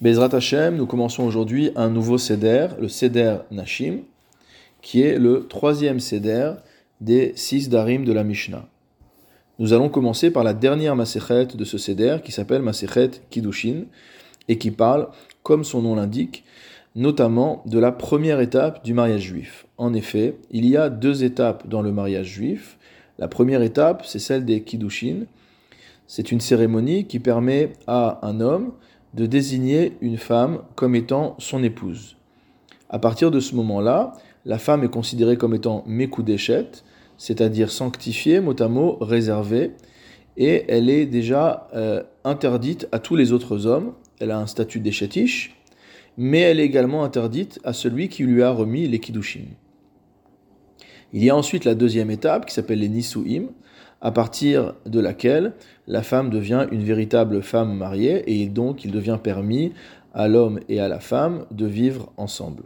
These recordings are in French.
Bezrat Hashem, nous commençons aujourd'hui un nouveau Seder, le Seder Nashim, qui est le troisième Seder des six Darim de la Mishnah. Nous allons commencer par la dernière Masechet de ce Seder, qui s'appelle Masechet Kiddushin, et qui parle, comme son nom l'indique, notamment de la première étape du mariage juif. En effet, il y a deux étapes dans le mariage juif. La première étape, c'est celle des Kiddushin. C'est une cérémonie qui permet à un homme de désigner une femme comme étant son épouse. À partir de ce moment-là, la femme est considérée comme étant Mekudeshet, c'est-à-dire sanctifiée, mot à mot, réservée, et elle est déjà euh, interdite à tous les autres hommes. Elle a un statut d'échetish, mais elle est également interdite à celui qui lui a remis les kiddushin. Il y a ensuite la deuxième étape qui s'appelle les nisuim, à partir de laquelle la femme devient une véritable femme mariée et donc il devient permis à l'homme et à la femme de vivre ensemble.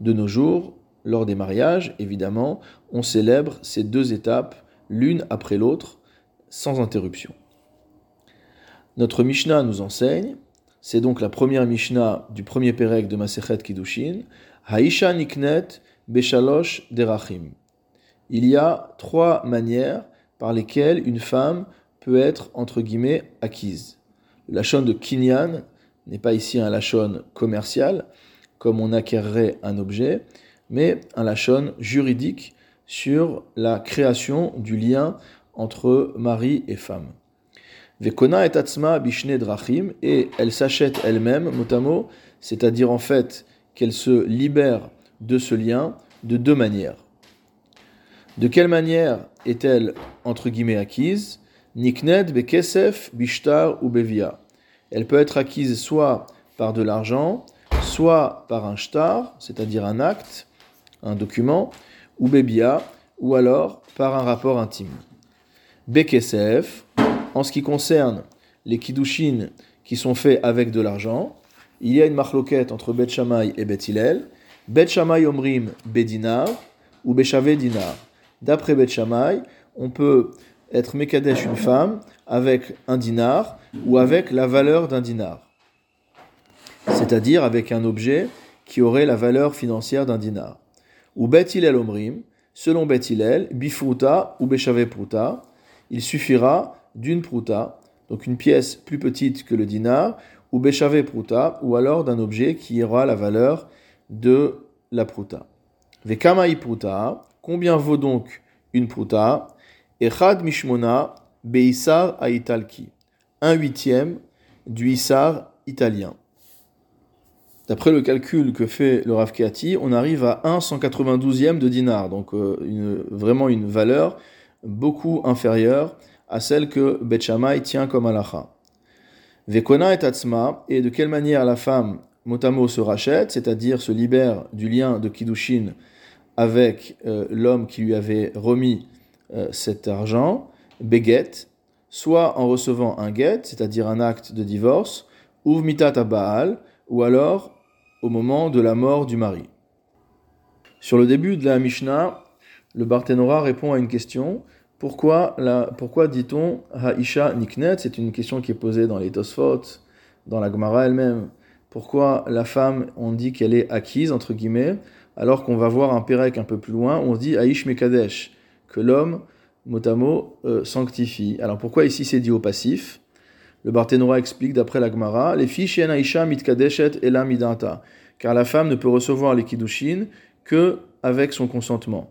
De nos jours, lors des mariages, évidemment, on célèbre ces deux étapes l'une après l'autre sans interruption. Notre Mishnah nous enseigne, c'est donc la première Mishnah du premier Pérec de Masechet Kiddushin, Haisha Niknet Beshalosh Derachim. Il y a trois manières par lesquelles une femme peut être, entre guillemets, acquise. Le lachon de kinyan n'est pas ici un lachon commercial, comme on acquerrait un objet, mais un lachon juridique sur la création du lien entre mari et femme. Vekona et atzma bishne drachim, et elle s'achète elle-même, mot à mot, c'est-à-dire en fait qu'elle se libère de ce lien de deux manières. De quelle manière est-elle, entre guillemets, acquise? Nikned bekesef bishtar ou bevia. Elle peut être acquise soit par de l'argent, soit par un shtar, c'est-à-dire un acte, un document, ou bebia, ou alors par un rapport intime. Bekesef, en ce qui concerne les kiddushin qui sont faits avec de l'argent, il y a une marloquette entre Bet Shammai et Bet Hillel. Omrim bedinar ou Beshave dinar. D'après Bet Shammai, on peut être Mekadesh une femme avec un dinar ou avec la valeur d'un dinar. C'est-à-dire avec un objet qui aurait la valeur financière d'un dinar. Ou Bet Hillel omrim, selon Bet Hillel, bifruta ou Beshave pruta, il suffira d'une pruta, donc une pièce plus petite que le dinar, ou Beshave pruta, ou alors d'un objet qui aura la valeur de la pruta. Vekamai pruta, Combien vaut donc une pruta Echad mishmona beisar aitalki. Un huitième du isar italien. D'après le calcul que fait le Rav on arrive à 1 192e de dinar, donc euh, vraiment une valeur beaucoup inférieure à celle que Bet tient comme alacha. Vekona et atzma, et de quelle manière la femme motamo se rachète, c'est-à-dire se libère du lien de Kiddushin avec euh, l'homme qui lui avait remis euh, cet argent, beget, soit en recevant un get, c'est-à-dire un acte de divorce, ou mitat Baal, ou alors au moment de la mort du mari. Sur le début de la Mishnah, le Barthénora répond à une question. Pourquoi, pourquoi dit-on Haisha Niknet? C'est une question qui est posée dans les Tosfot, dans la Gemara elle-même. Pourquoi la femme, on dit qu'elle est acquise, entre guillemets, alors qu'on va voir un Pérec un peu plus loin, on dit Aïsh Mekadesh, que l'homme, mot à mot, euh, sanctifie. Alors pourquoi ici c'est dit au passif? Le Barthénora explique d'après la Gemara Les filles mitkadeshet midanta, car la femme ne peut recevoir les kiddushin que avec son consentement.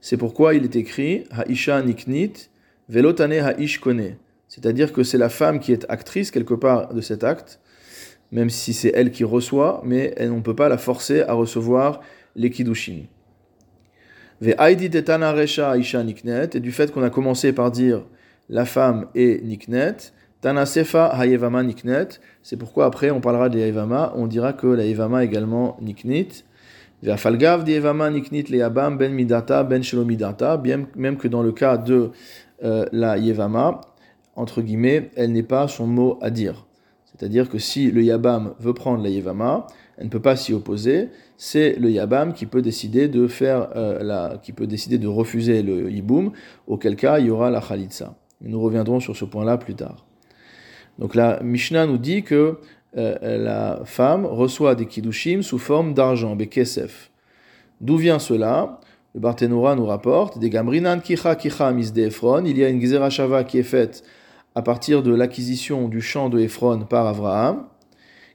C'est pourquoi il est écrit Haisha niknit velotane haish kone, c'est-à-dire que c'est la femme qui est actrice quelque part de cet acte même si c'est elle qui reçoit, mais on ne peut pas la forcer à recevoir les kiddushin. Et du fait qu'on a commencé par dire la femme est niknet, tana sefa hayevama c'est pourquoi après on parlera des yevama, on dira que la yevama également niknit. Ve'afalgav yevama niknit ben midata ben shelomidata, même que dans le cas de euh, la yevama, entre guillemets, elle n'est pas son mot à dire. C'est-à-dire que si le Yabam veut prendre la Yevama, elle ne peut pas s'y opposer. C'est le Yabam qui peut décider de faire euh, la, qui peut décider de refuser le Yiboum, auquel cas il y aura la Khalitsa. Nous reviendrons sur ce point-là plus tard. Donc la Mishnah nous dit que euh, la femme reçoit des kiddushim sous forme d'argent, bekesef. D'où vient cela? Le Barthénora nous rapporte des gamrinan kicha kicha misde Ephron. Il y a une gzerashava qui est faite à partir de l'acquisition du champ de Ephron par Abraham.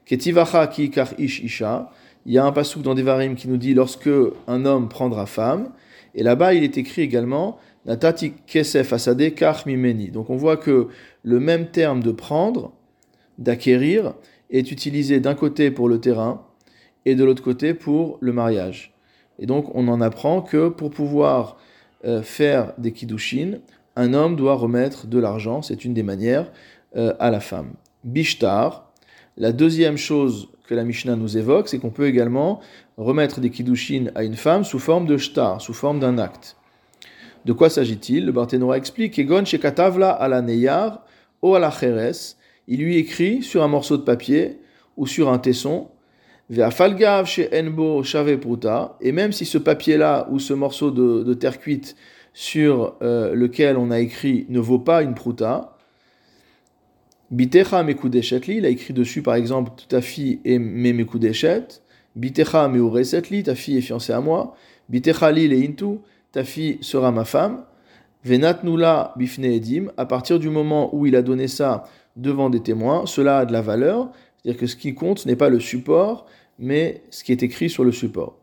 Ketivacha ki ish isha. Il y a un pasouk dans Devarim qui nous dit lorsque un homme prendra femme. Et là-bas, il est écrit également Natati kesef asade kach mimeni. Donc on voit que le même terme de prendre, d'acquérir, est utilisé d'un côté pour le terrain et de l'autre côté pour le mariage. Et donc on en apprend que pour pouvoir euh, faire des kiddushin, un homme doit remettre de l'argent, c'est une des manières, euh, à la femme. Bishtar, la deuxième chose que la Mishnah nous évoque, c'est qu'on peut également remettre des kiddushin à une femme sous forme de shtar, sous forme d'un acte. De quoi s'agit-il? Le Barthénora explique Egon shekatavla ala neyar o ala cheres il lui écrit sur un morceau de papier ou sur un tesson, chez Enbo et même si ce papier-là ou ce morceau de, terre cuite sur euh, lequel on a écrit ne vaut pas une pruta, Bitecha mekudeshetli, il a écrit dessus par exemple ta fille est mekudeshet, Bitecha ta fille est fiancée à moi, Bitecha li intu, ta fille sera ma femme, Venatnula bifne edim, à partir du moment où il a donné ça devant des témoins, cela a de la valeur, c'est-à-dire que ce qui compte, ce n'est pas le support, mais ce qui est écrit sur le support.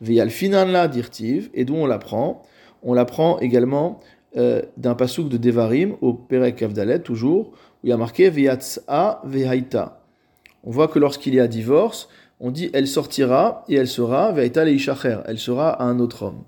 Veyal finanla dirtiv, et d'où on l'apprend? On l'apprend également euh, d'un pasouk de Devarim, au Perek Avdalet, toujours, où il y a marqué Veyatsa Vehaita. On voit que lorsqu'il y a divorce, on dit elle sortira et elle sera Vehaita Leishacher, elle sera à un autre homme.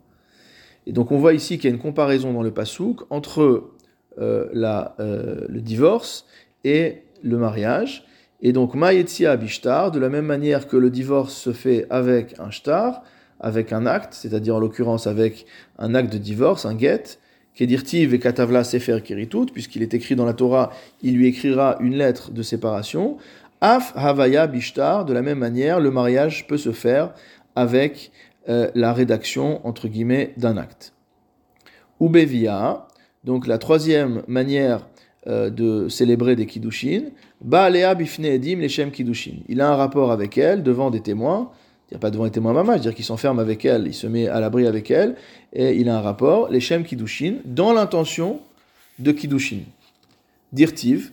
Et donc on voit ici qu'il y a une comparaison dans le pasouk entre euh, la, euh, le divorce et le mariage. Et donc, Maïetzia Bishtar, de la même manière que le divorce se fait avec un shtar, avec un acte, c'est-à-dire en l'occurrence avec un acte de divorce, un get, Kedirtiv et Katavla Sefer Kiritut, puisqu'il est écrit dans la Torah, il lui écrira une lettre de séparation. Af Havaya Bishtar, de la même manière, le mariage peut se faire avec euh, la rédaction, entre guillemets, d'un acte. Ubevia, donc la troisième manière euh, de célébrer des kiddushin. Baalea bifne edim leshem kiddushin. Il a un rapport avec elle devant des témoins. Il n'y a pas devant des témoins maman, je dire qu'il s'enferme avec elle, il se met à l'abri avec elle, et il a un rapport, leshem kiddushin, dans l'intention de kiddushin. Dirtiv.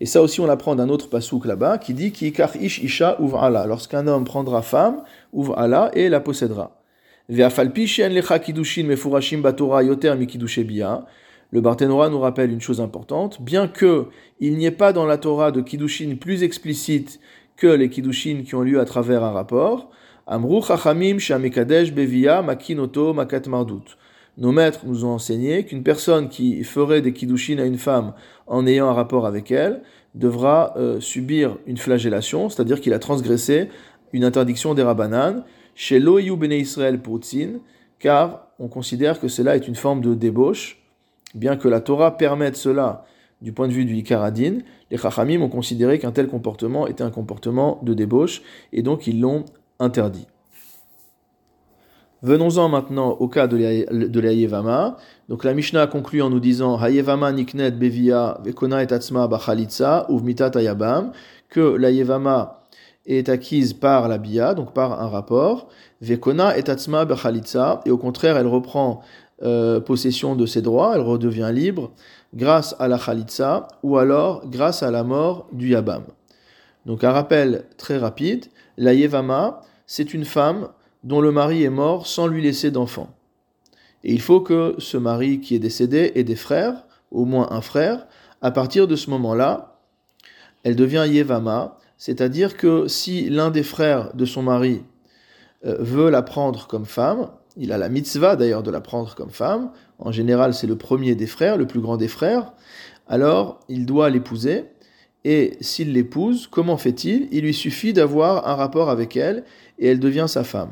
Et ça aussi, on l'apprend d'un autre pasouk là-bas, qui dit ki ish isha uv'ala. Lorsqu'un homme prendra femme, uv'ala, et la possédera. Le Barthénora nous rappelle une chose importante, bien que il n'y ait pas dans la Torah de Kiddushin plus explicite que les Kiddushin qui ont lieu à travers un rapport, Amru Chachamim Shamikadesh Bevia Makinoto Makat Mardut. Nos maîtres nous ont enseigné qu'une personne qui ferait des Kiddushin à une femme en ayant un rapport avec elle devra euh, subir une flagellation, c'est-à-dire qu'il a transgressé une interdiction des Rabbanan, chez Loïu Bene Israël Poutzin, car on considère que cela est une forme de débauche, Bien que la Torah permette cela du point de vue du Ikaradin, les Chachamim ont considéré qu'un tel comportement était un comportement de débauche et donc ils l'ont interdit. Venons-en maintenant au cas de la Donc la Mishnah conclut en nous disant Hayevama niknet bevia vekona et atzma bachalitza que la Yevama est acquise par la bia, donc par un rapport, vekona et atzma et au contraire elle reprend euh, possession de ses droits, elle redevient libre grâce à la Khalitsa ou alors grâce à la mort du Yabam. Donc un rappel très rapide, la Yevama, c'est une femme dont le mari est mort sans lui laisser d'enfant. Et il faut que ce mari qui est décédé ait des frères, au moins un frère. À partir de ce moment-là, elle devient Yevama, c'est-à-dire que si l'un des frères de son mari euh, veut la prendre comme femme, il a la mitzvah d'ailleurs de la prendre comme femme. En général, c'est le premier des frères, le plus grand des frères. Alors, il doit l'épouser. Et s'il l'épouse, comment fait-il? Il lui suffit d'avoir un rapport avec elle et elle devient sa femme.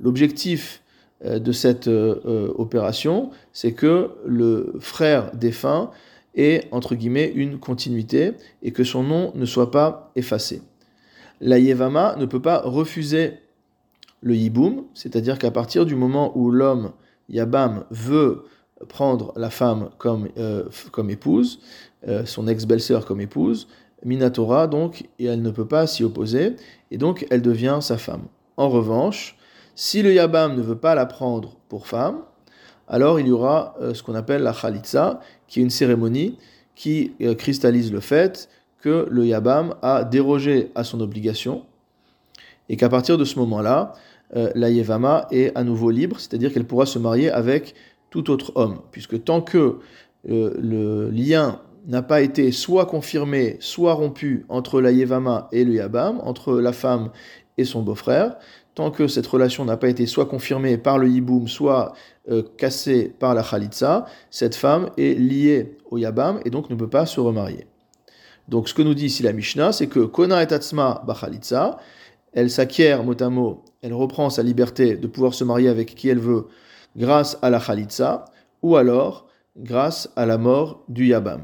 L'objectif euh, de cette euh, euh, opération, c'est que le frère défunt ait, entre guillemets, une continuité et que son nom ne soit pas effacé. La Yevama ne peut pas refuser le yiboum, c'est-à-dire qu'à partir du moment où l'homme Yabam veut prendre la femme comme, comme épouse, son ex-belle-sœur comme épouse, Minatora, donc, et elle ne peut pas s'y opposer, et donc elle devient sa femme. En revanche, si le Yabam ne veut pas la prendre pour femme, alors il y aura euh, ce qu'on appelle la Khalitsa, qui est une cérémonie qui euh, cristallise le fait que le Yabam a dérogé à son obligation, et qu'à partir de ce moment-là, euh, la Yevama est à nouveau libre, c'est-à-dire qu'elle pourra se marier avec tout autre homme, puisque tant que le lien n'a pas été soit confirmé, soit rompu entre la Yevama et le Yabam, entre la femme et son beau-frère, tant que cette relation n'a pas été soit confirmée par le Yiboum, soit euh, cassée par la Khalitsa, cette femme est liée au Yabam et donc ne peut pas se remarier. Donc ce que nous dit ici la Mishnah, c'est que Kona et Atzma Bachalitza, elle s'acquiert mot à mot, elle reprend sa liberté de pouvoir se marier avec qui elle veut grâce à la Khalitsa, ou alors grâce à la mort du Yabam.